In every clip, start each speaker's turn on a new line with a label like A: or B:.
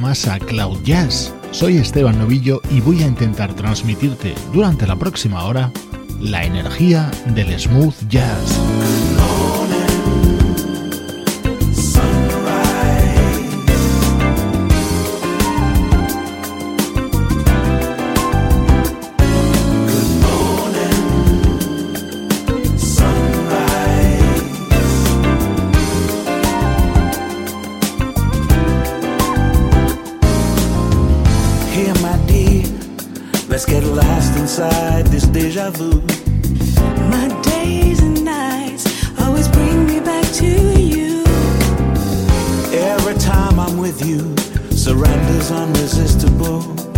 A: más a Cloud Jazz. Soy Esteban Novillo y voy a intentar transmitirte durante la próxima hora la energía del smooth jazz.
B: with you. Surrender's unresistible.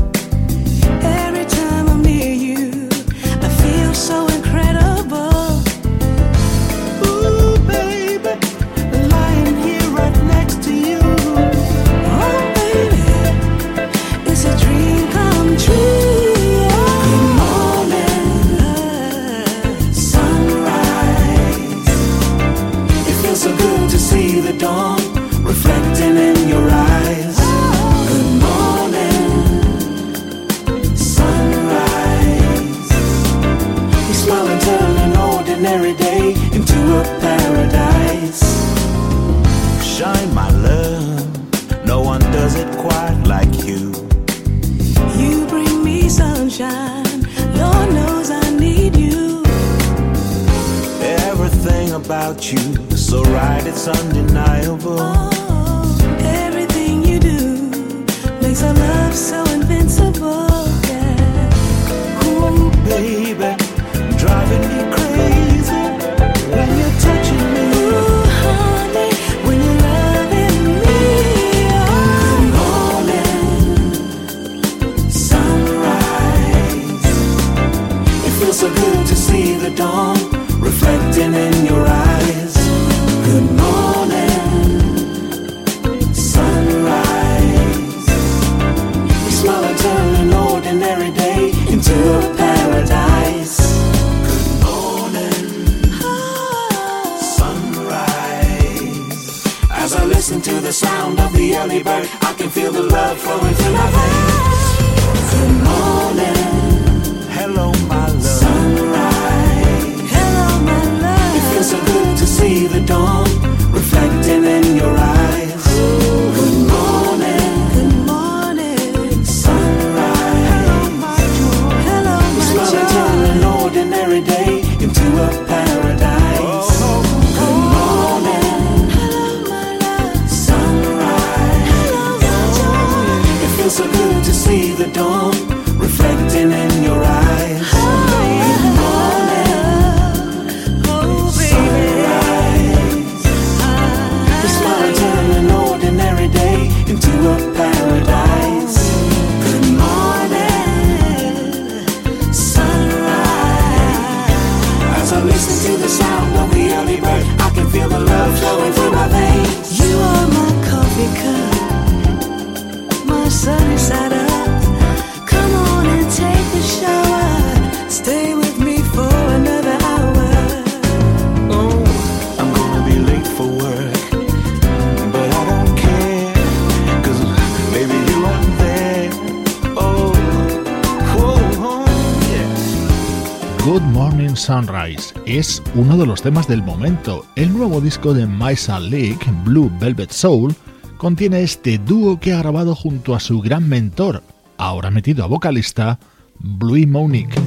A: Uno de los temas del momento. El nuevo disco de Maisa League, Blue Velvet Soul, contiene este dúo que ha grabado junto a su gran mentor, ahora metido a vocalista, Bluey Monique.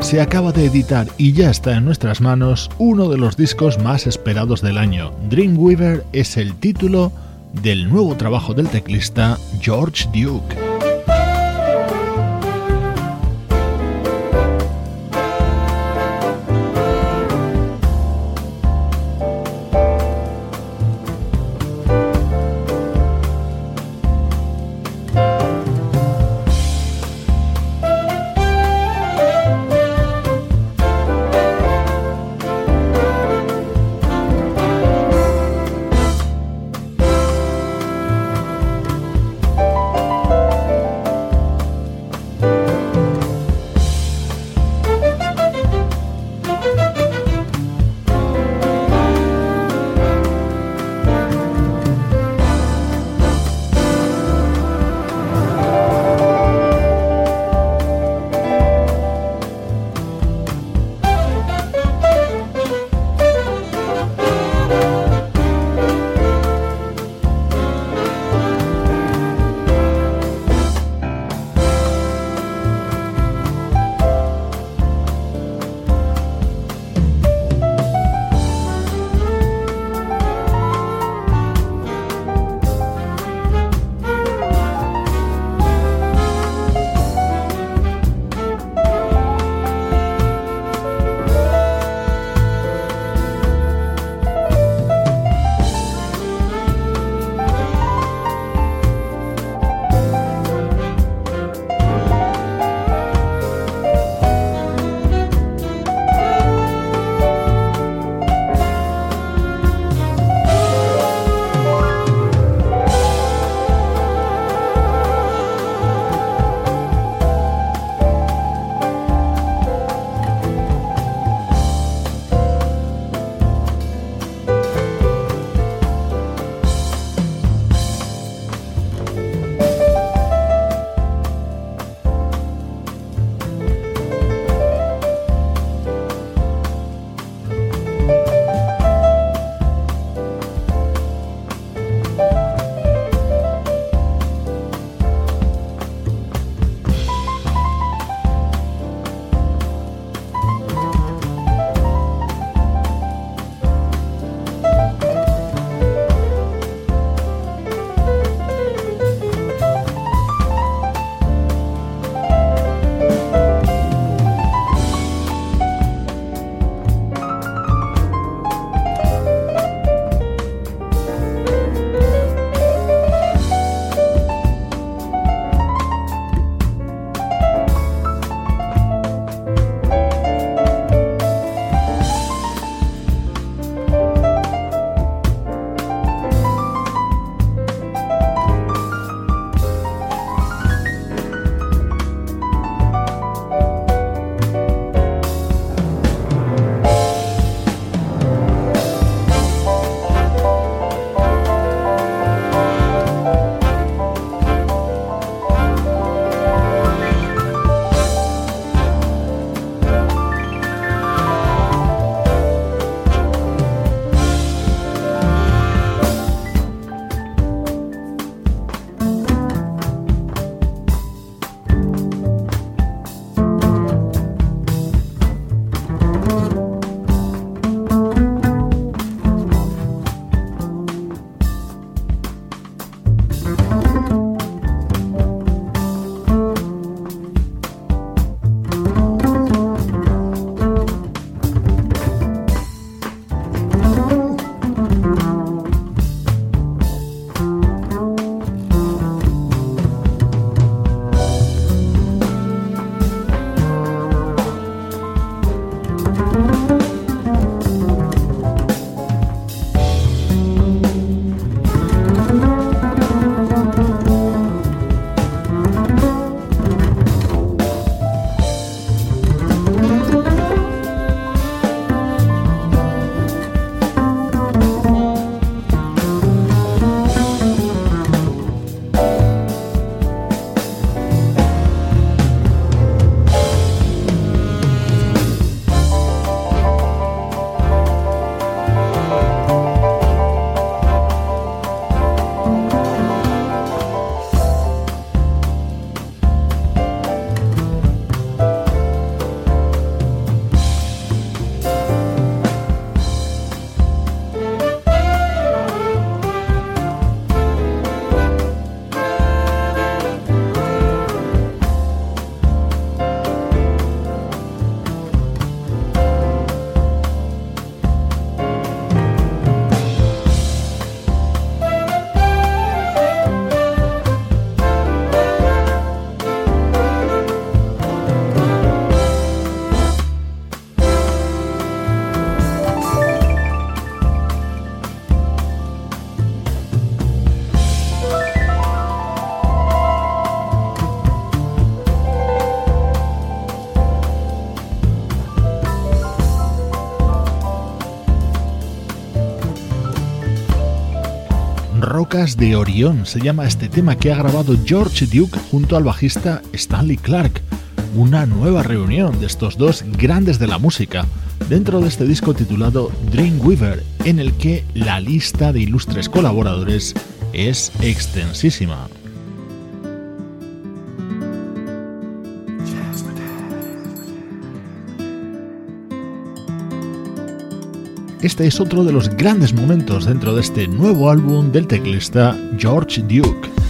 A: se acaba de editar y ya está en nuestras manos uno de los discos más esperados del año. Dreamweaver es el título del nuevo trabajo del teclista George Duke. Guitarras de Orión se llama este tema que ha grabado George Duke junto al bajista Stanley Clark. Una nueva reunión de estos dos grandes de la música dentro de este disco titulado Dreamweaver, en el que la lista de ilustres colaboradores es extensísima. Este es otro de los grandes momentos dentro de este nuevo álbum del teclista George Duke.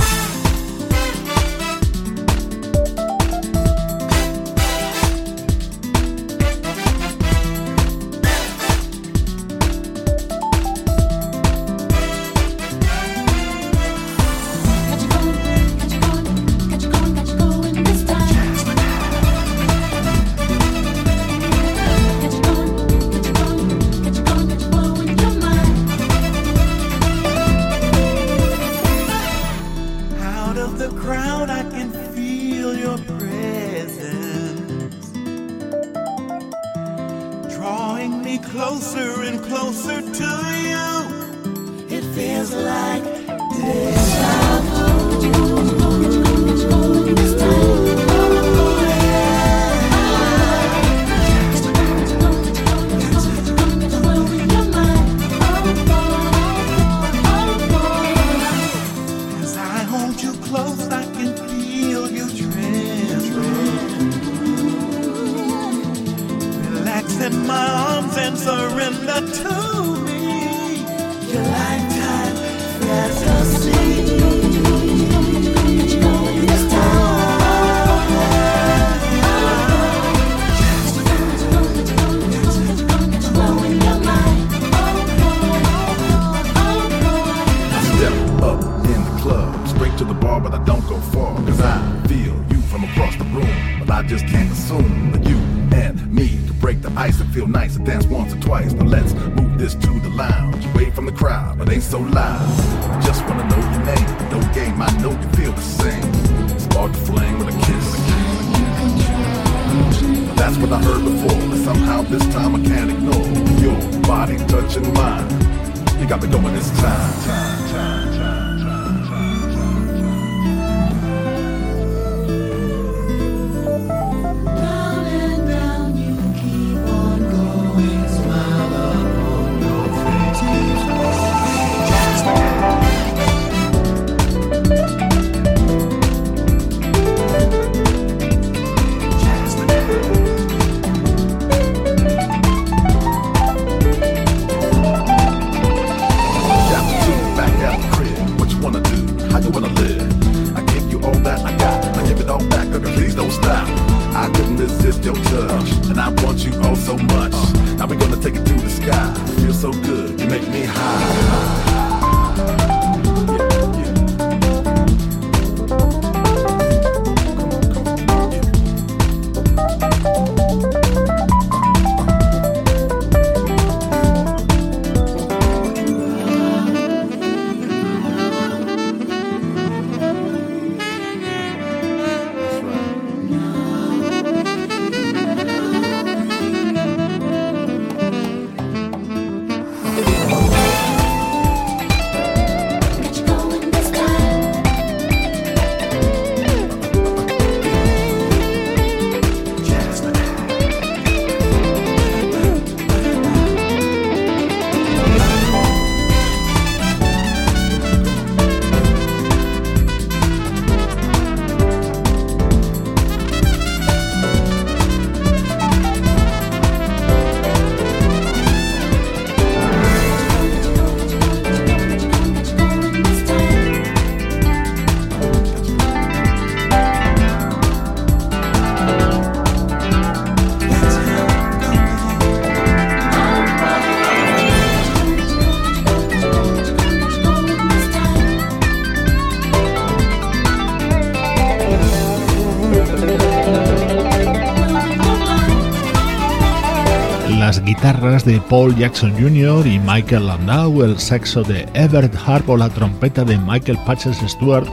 A: de Paul Jackson Jr. y Michael Landau, el saxo de Everett Harp o la trompeta de Michael Patches Stewart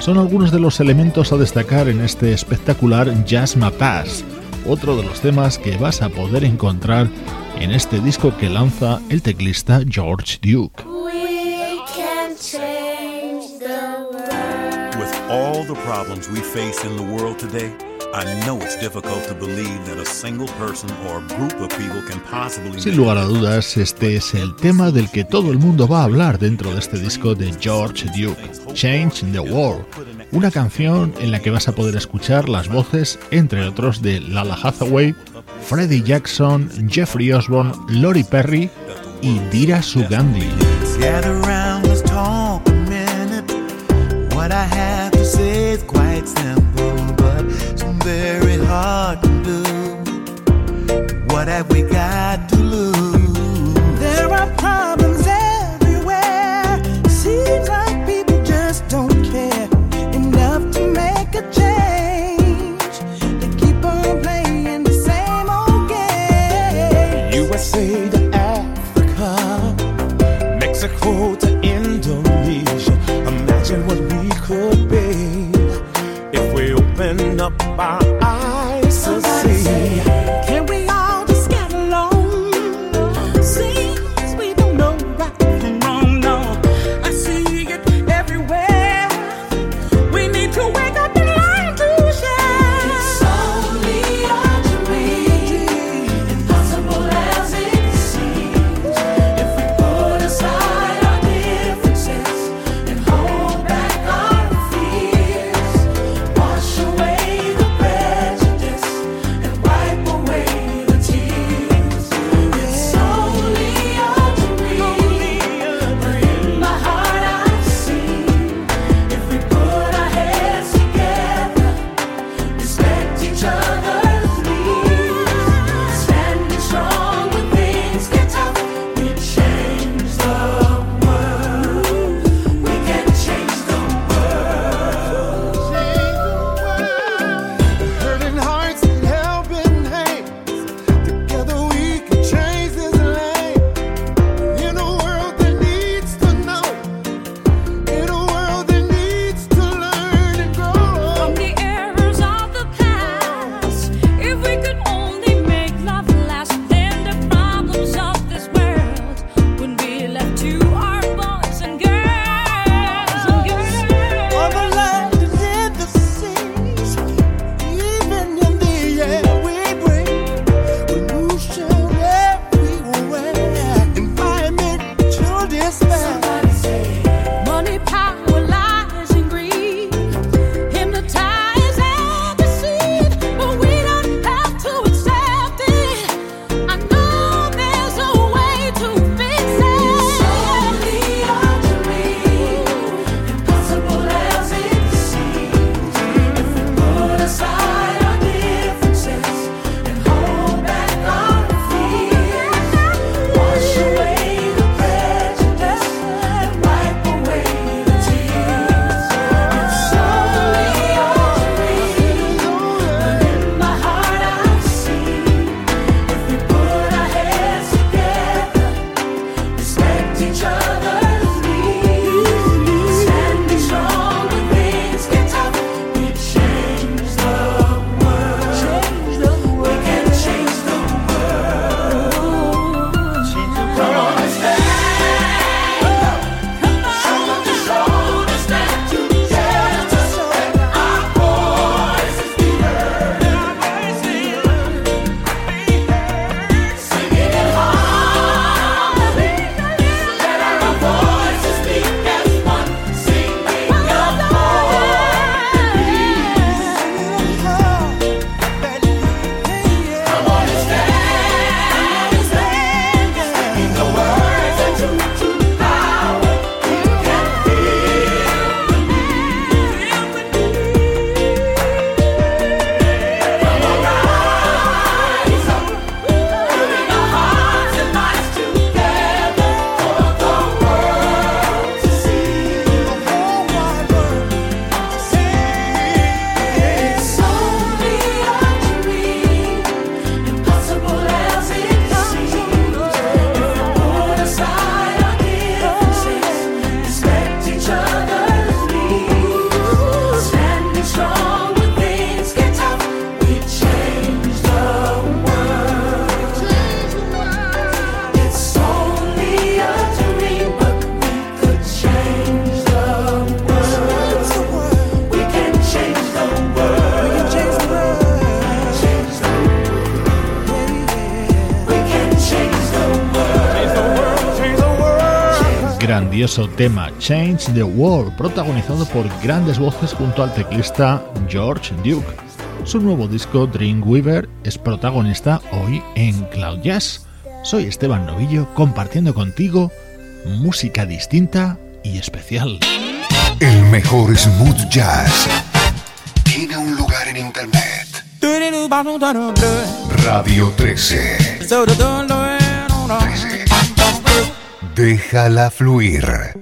A: son algunos de los elementos a destacar en este espectacular Jazz Mapas, otro de los temas que vas a poder encontrar en este disco que lanza el teclista George Duke. Sin lugar a dudas, este es el tema del que todo el mundo va a hablar dentro de este disco de George Duke, Change the World, una canción en la que vas a poder escuchar las voces, entre otros, de Lala Hathaway, Freddie Jackson, Jeffrey Osborne, Lori Perry y Dira Sugandhi.
C: That we got
A: tema Change the World, protagonizado por grandes voces junto al teclista George Duke. Su nuevo disco Dreamweaver es protagonista hoy en Cloud Jazz. Soy Esteban Novillo compartiendo contigo música distinta y especial.
D: El mejor smooth jazz tiene un lugar en internet. Radio 13. 13. Déjala fluir.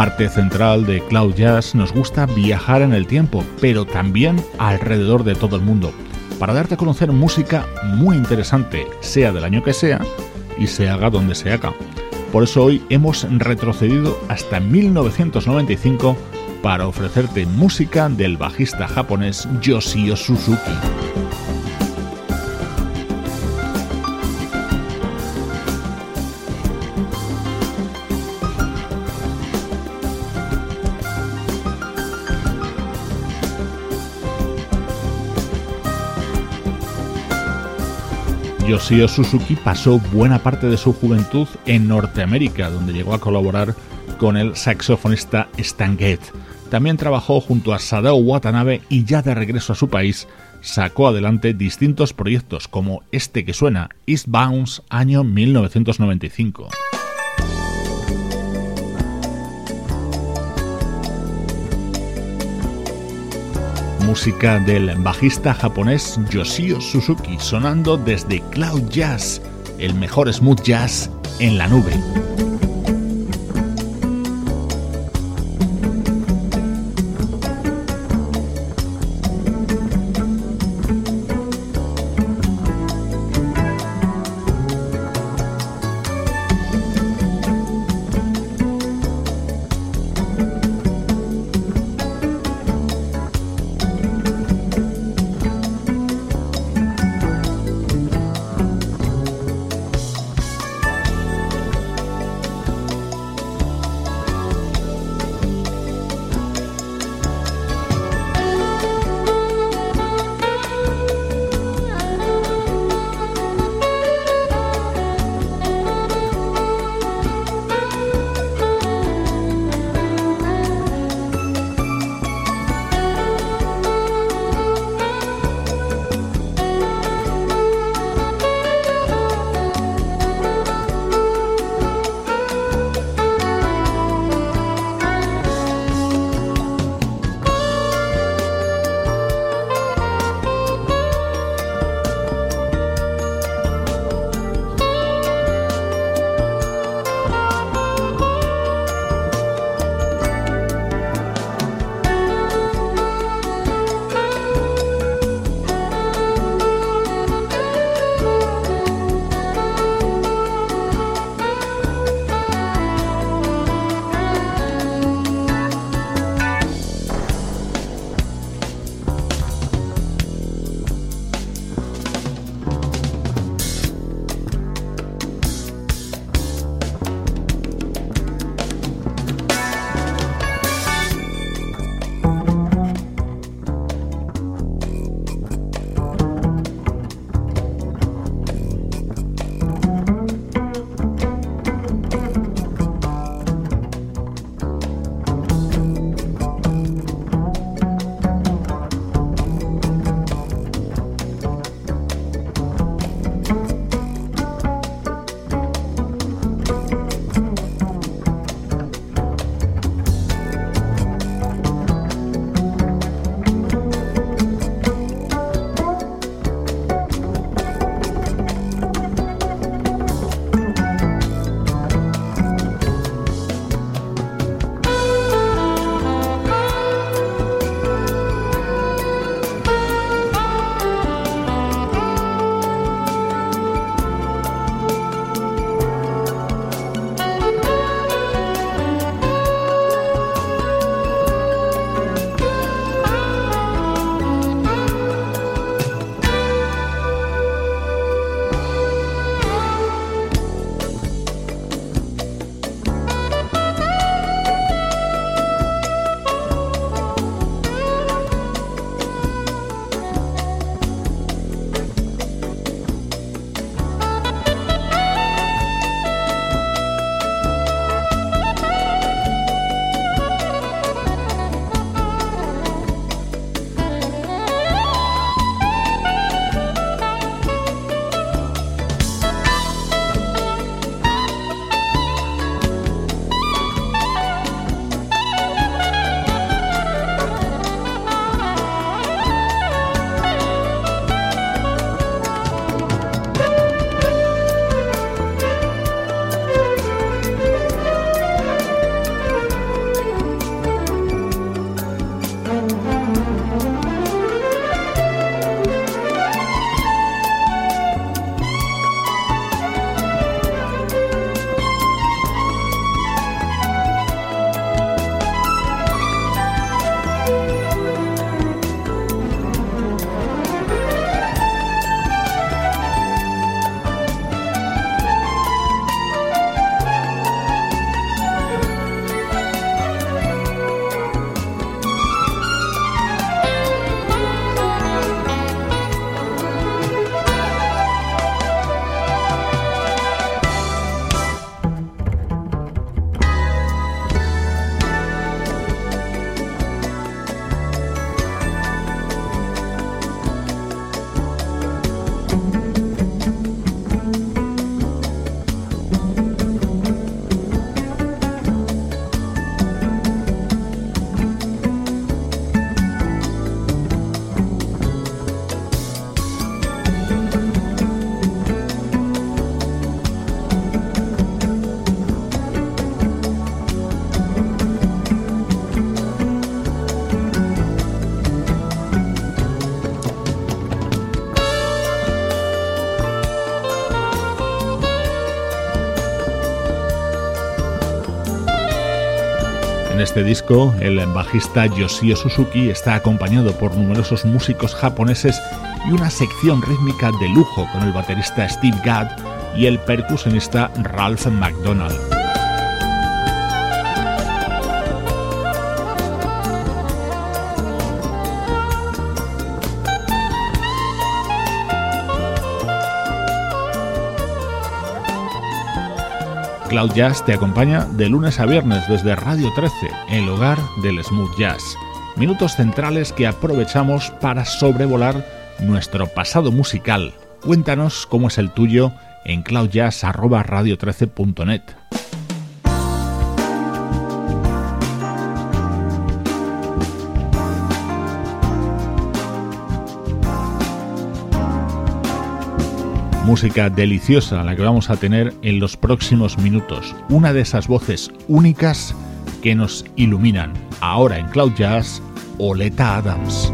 A: Parte central de Cloud Jazz nos gusta viajar en el tiempo, pero también alrededor de todo el mundo, para darte a conocer música muy interesante, sea del año que sea y se haga donde se haga. Por eso hoy hemos retrocedido hasta 1995 para ofrecerte música del bajista japonés Yoshio Suzuki. Yoshio Suzuki pasó buena parte de su juventud en Norteamérica, donde llegó a colaborar con el saxofonista Stan Getz. También trabajó junto a Sadao Watanabe y ya de regreso a su país sacó adelante distintos proyectos como este que suena, East Bounce, año 1995. Música del bajista japonés Yoshio Suzuki sonando desde Cloud Jazz, el mejor smooth jazz en la nube.
E: Este disco, el bajista Yoshio Suzuki está acompañado por numerosos músicos japoneses y una sección rítmica de lujo con el baterista Steve Gadd y el percusionista Ralph McDonald. Cloud Jazz te acompaña de lunes a viernes desde Radio 13, el hogar del smooth jazz. Minutos centrales que aprovechamos para sobrevolar nuestro pasado musical. Cuéntanos cómo es el tuyo en cloudjazz@radio13.net. música deliciosa la que vamos a tener en los próximos minutos. Una de esas voces únicas que nos iluminan. Ahora en Cloud Jazz, Oleta Adams.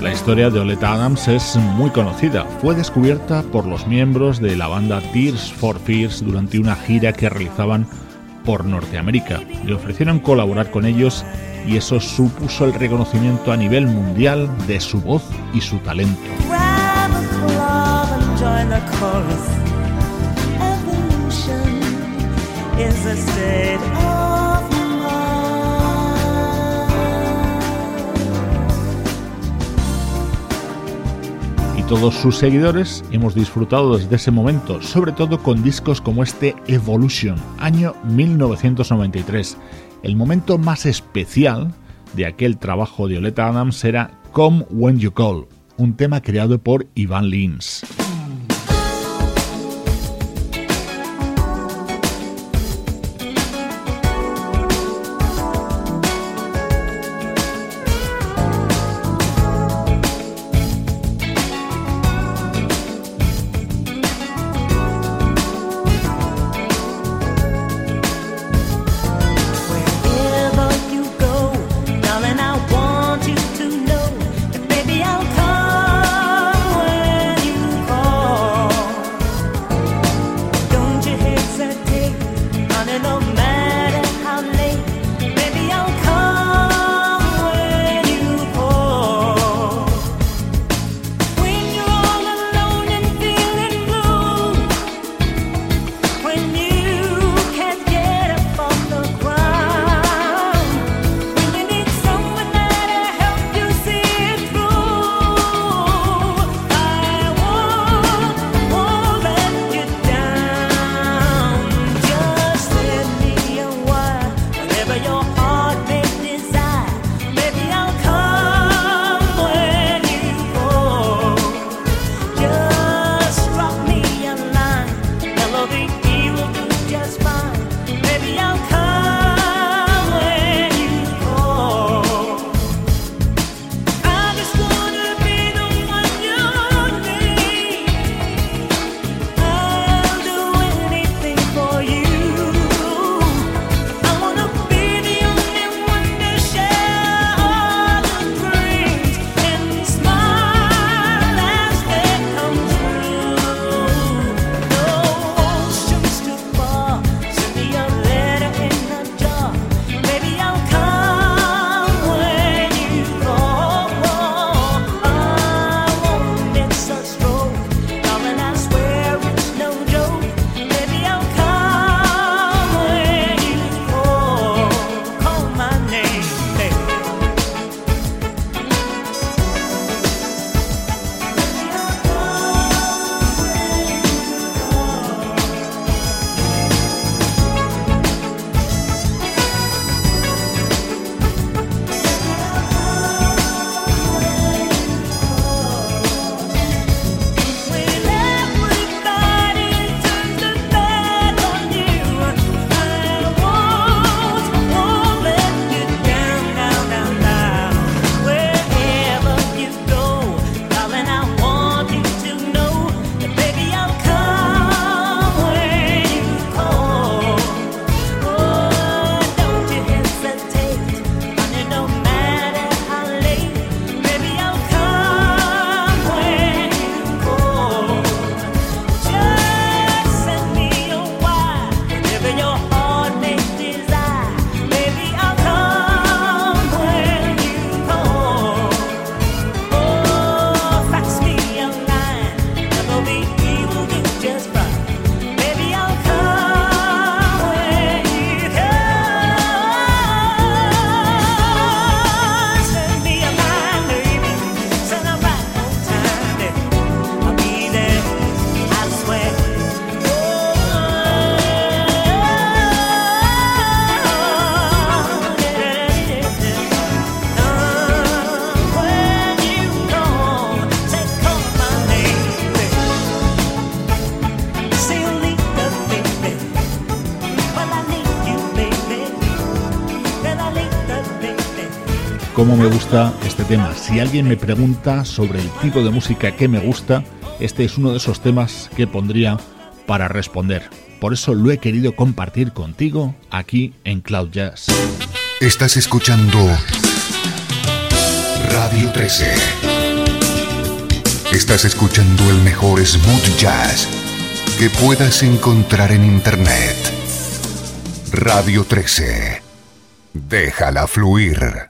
E: La historia de Oleta Adams es muy conocida. Fue descubierta por los miembros de la banda Tears for Fears durante una gira que realizaban por Norteamérica. Le ofrecieron colaborar con ellos y eso supuso el reconocimiento a nivel mundial de su voz y su talento. todos sus seguidores hemos disfrutado desde ese momento, sobre todo con discos como este Evolution, año 1993. El momento más especial de aquel trabajo de Oleta Adams era Come When You Call, un tema creado por Ivan Lins.
A: Me gusta este tema. Si alguien me pregunta sobre el tipo de música que me gusta, este es uno de esos temas que pondría para responder. Por eso lo he querido compartir contigo aquí en Cloud Jazz.
F: Estás escuchando Radio 13. Estás escuchando el mejor smooth jazz que puedas encontrar en Internet. Radio 13. Déjala fluir.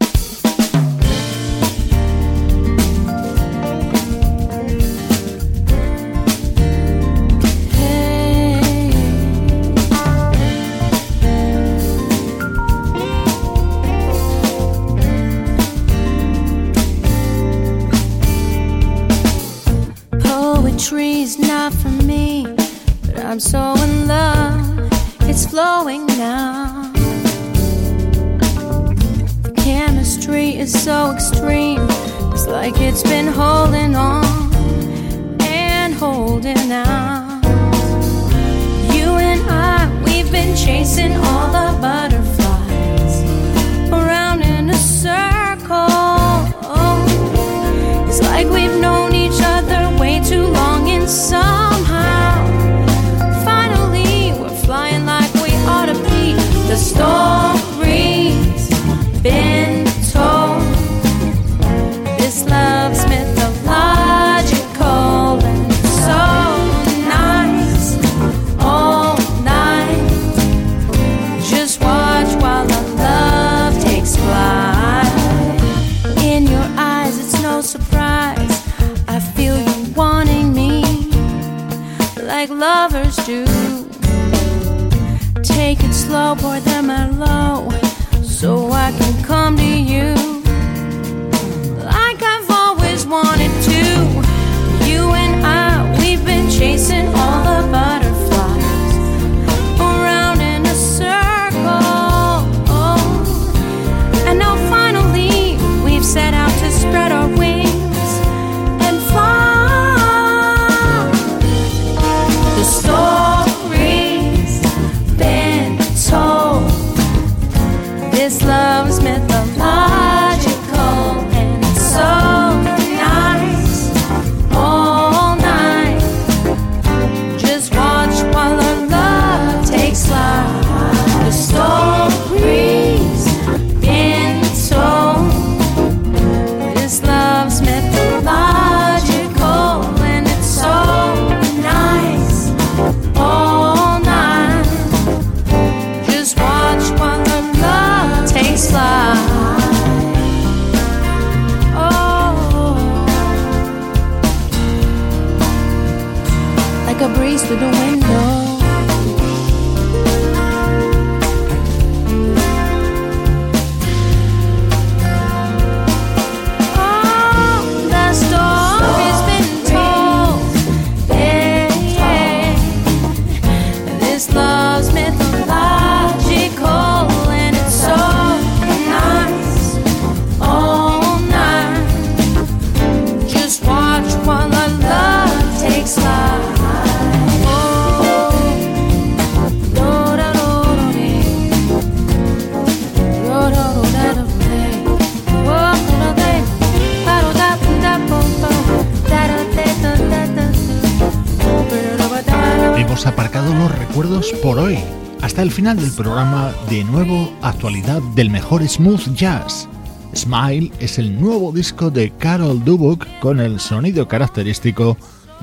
A: Del programa, de nuevo, actualidad del mejor smooth jazz. Smile es el nuevo disco de Carol Dubuk con el sonido característico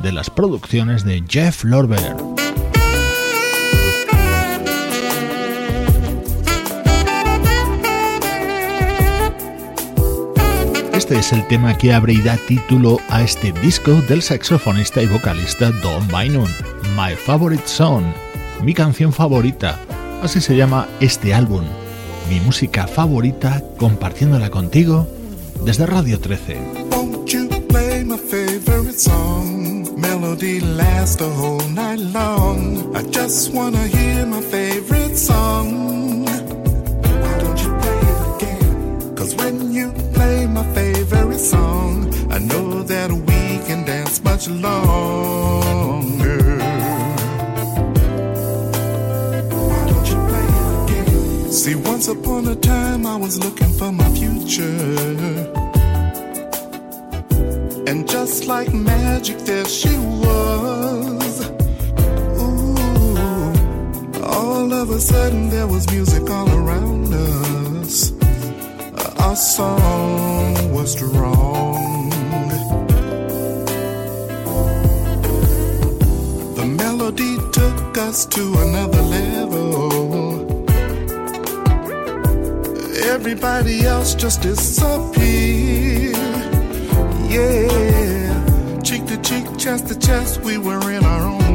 A: de las producciones de Jeff Lorber. Este es el tema que abre y da título a este disco del saxofonista y vocalista Don Bynum, My Favorite Song, mi canción favorita. Así se llama este álbum, mi música favorita compartiéndola contigo desde Radio 13.
C: Won't you play my favorite song? Melody lasts the whole night long. I just wanna hear my favorite song. Why don't you play it again? Cause when you play my favorite song, I know that we can dance much longer. See, once upon a time I was looking for my future. And just like magic, there she was. Ooh, all of a sudden there was music all around us. Our song was strong. The melody took us to another level. Everybody else just disappeared. Yeah, cheek to cheek, chest to chest, we were in our own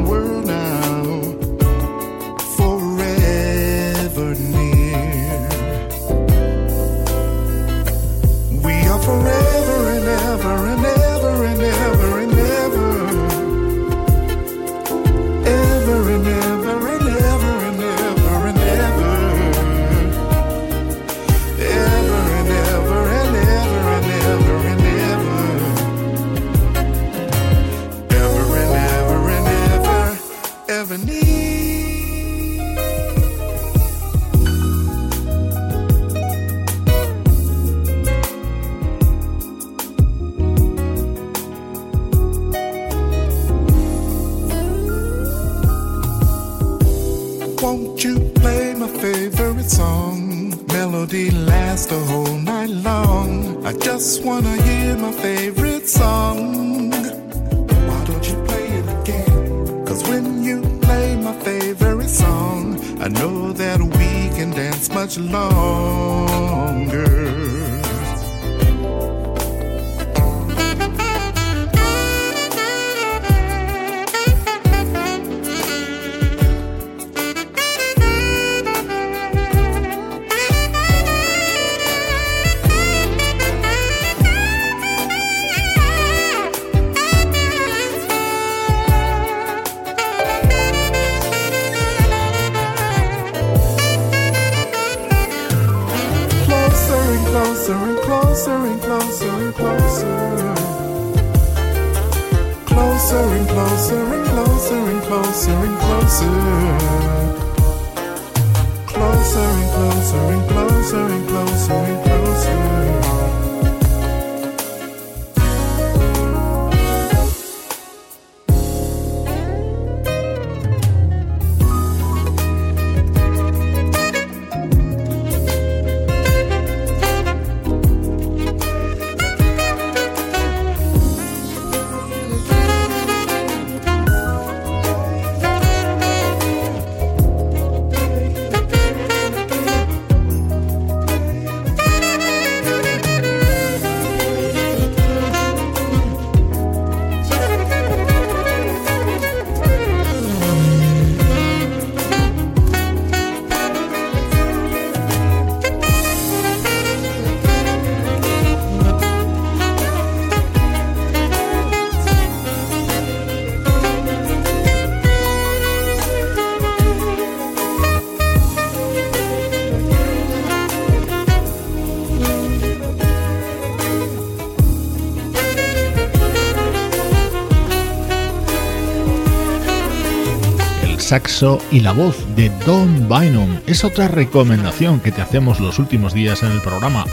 A: saxo y la voz de Don Bynum es otra recomendación que te hacemos los últimos días en el programa.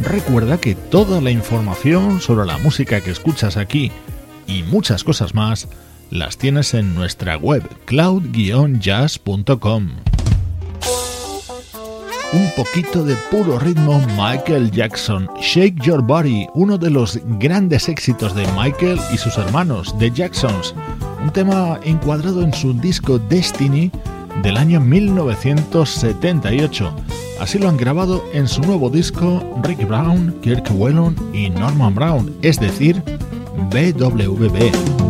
A: Recuerda que toda la información sobre la música que escuchas aquí y muchas cosas más las tienes en nuestra web cloud-jazz.com. Un poquito de puro ritmo Michael Jackson, Shake Your Body, uno de los grandes éxitos de Michael y sus hermanos, The Jacksons, un tema encuadrado en su disco Destiny del año 1978. Así lo han grabado en su nuevo disco Rick Brown, Kirk Whelan y Norman Brown, es decir, BWB.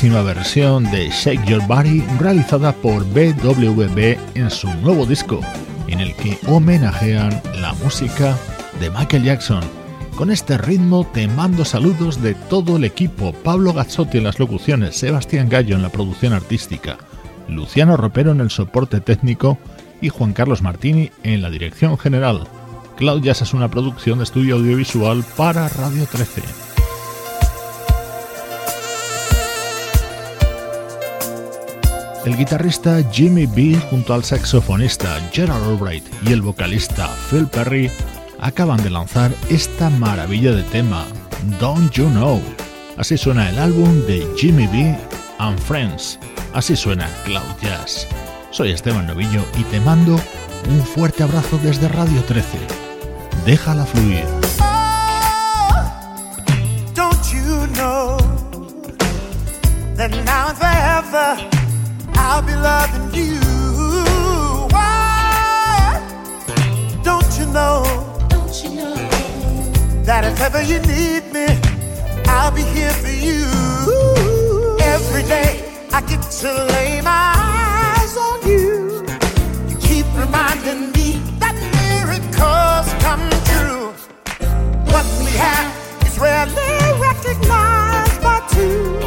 A: Buenísima versión de Shake Your Body realizada por BWB en su nuevo disco, en el que homenajean la música de Michael Jackson. Con este ritmo te mando saludos de todo el equipo, Pablo Gazzotti en las locuciones, Sebastián Gallo en la producción artística, Luciano Ropero en el soporte técnico y Juan Carlos Martini en la dirección general. Cloud Jazz es una producción de estudio audiovisual para Radio 13. El guitarrista Jimmy B junto al saxofonista Gerald Albright y el vocalista Phil Perry acaban de lanzar esta maravilla de tema, Don't You Know. Así suena el álbum de Jimmy B and Friends. Así suena Cloud Jazz. Soy Esteban Novillo y te mando un fuerte abrazo desde Radio 13. Déjala fluir.
G: Forever I'll be loving you? Why? Don't you know?
H: Don't you know?
G: that if ever you need me, I'll be here for you. Every day I get to lay my eyes on you. You keep reminding me that miracles come true. What we have is rarely recognized by two,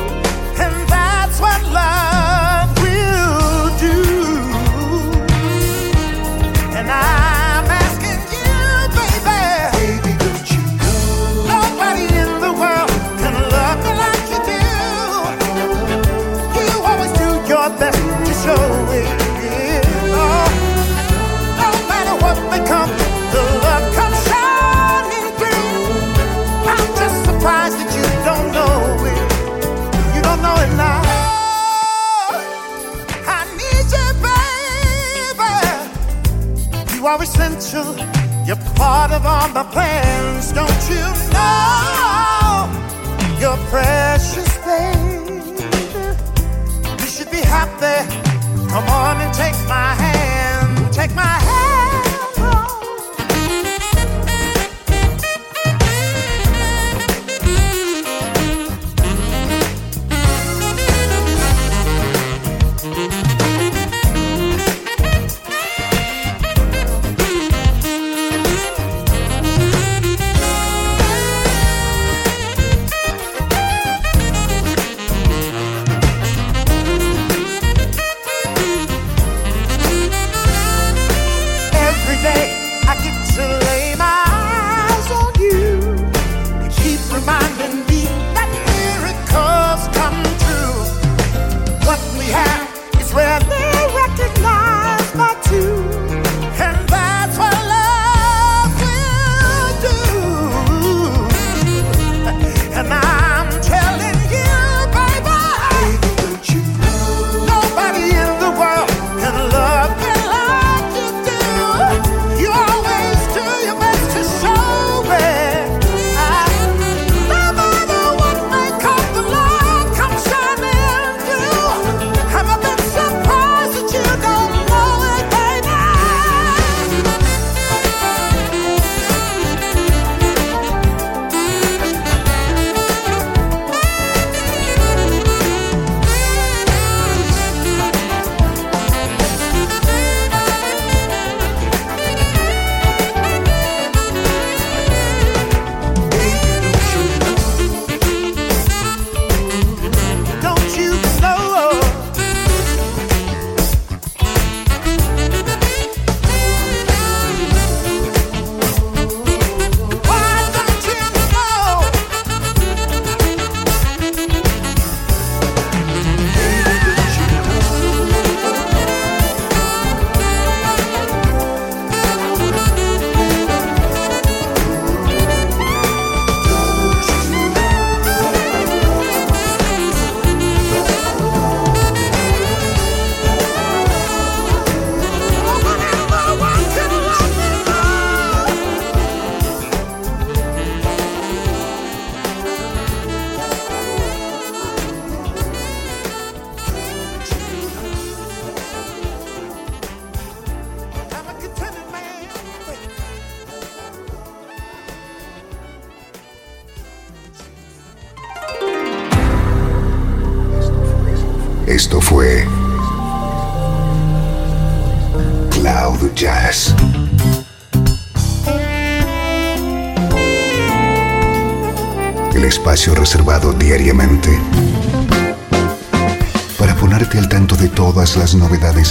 G: are essential. You're part of all my plans, don't you know? You're precious, baby. You should be happy. Come on and take my hand. Take my hand.